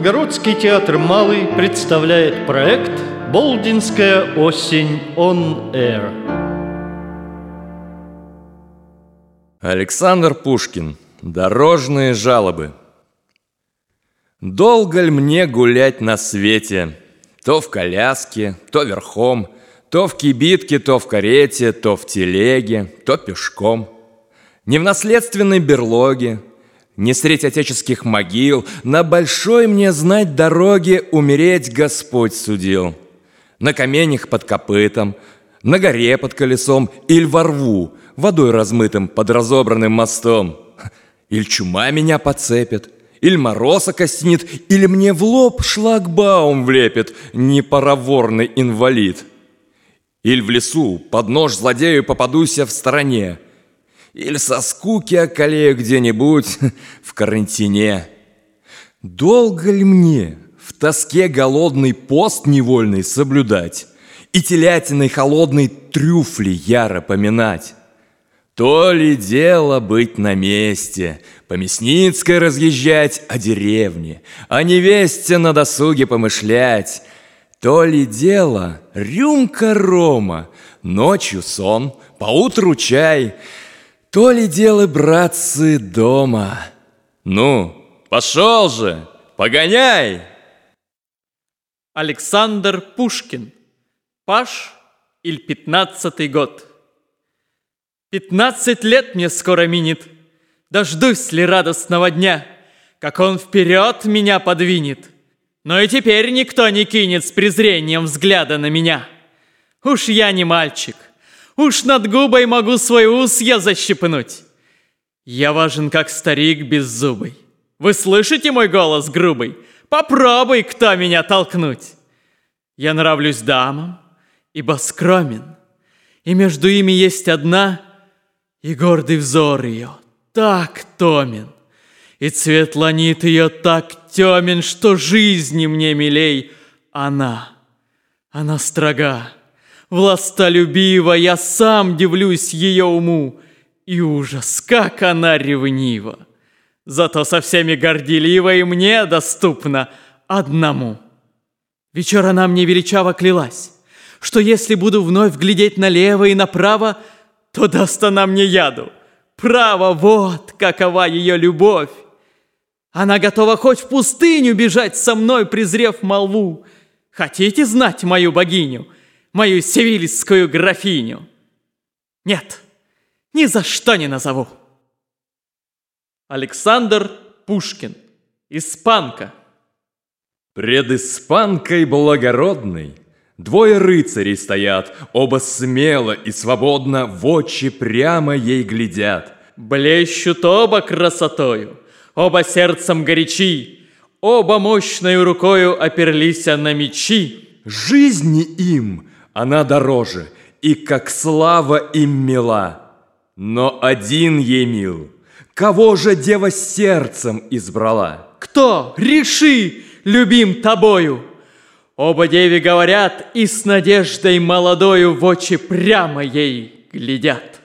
Новгородский театр «Малый» представляет проект «Болдинская осень on Air». Александр Пушкин. Дорожные жалобы. Долго ли мне гулять на свете? То в коляске, то верхом, то в кибитке, то в карете, то в телеге, то пешком. Не в наследственной берлоге, не средь отеческих могил, На большой мне знать дороге умереть Господь судил. На каменях под копытом, на горе под колесом Иль во рву, водой размытым под разобранным мостом. Иль чума меня подцепит, Иль мороз окостенит, Или мне в лоб шлагбаум влепит Непароворный инвалид. Иль в лесу под нож злодею попадуся в стороне — или со скуки околею где-нибудь в карантине. Долго ли мне в тоске голодный пост невольный соблюдать И телятиной холодной трюфли яро поминать? То ли дело быть на месте, по Мясницкой разъезжать о деревне, О невесте на досуге помышлять, То ли дело рюмка рома, ночью сон, поутру чай — то ли дело, братцы, дома. Ну, пошел же, погоняй! Александр Пушкин. Паш или пятнадцатый год. Пятнадцать лет мне скоро минет. Дождусь ли радостного дня, как он вперед меня подвинет. Но и теперь никто не кинет с презрением взгляда на меня. Уж я не мальчик, Уж над губой могу свой ус я защипнуть. Я важен, как старик беззубый. Вы слышите мой голос грубый? Попробуй, кто меня толкнуть. Я нравлюсь дамам, ибо скромен, И между ими есть одна, И гордый взор ее так томен, И цвет ланит ее так темен, Что жизни мне милей она. Она строга, властолюбива, я сам дивлюсь ее уму. И ужас, как она ревнива! Зато со всеми горделива и мне доступна одному. Вечер она мне величаво клялась, что если буду вновь глядеть налево и направо, то даст она мне яду. Право, вот какова ее любовь. Она готова хоть в пустыню бежать со мной, презрев молву. Хотите знать мою богиню — мою севильскую графиню. Нет, ни за что не назову. Александр Пушкин. Испанка. Пред испанкой благородной Двое рыцарей стоят, оба смело и свободно В очи прямо ей глядят. Блещут оба красотою, оба сердцем горячи, Оба мощной рукою оперлись на мечи. Жизни им она дороже, и как слава им мила. Но один ей мил, кого же дева сердцем избрала? Кто? Реши, любим тобою! Оба деви говорят и с надеждой молодою в очи прямо ей глядят.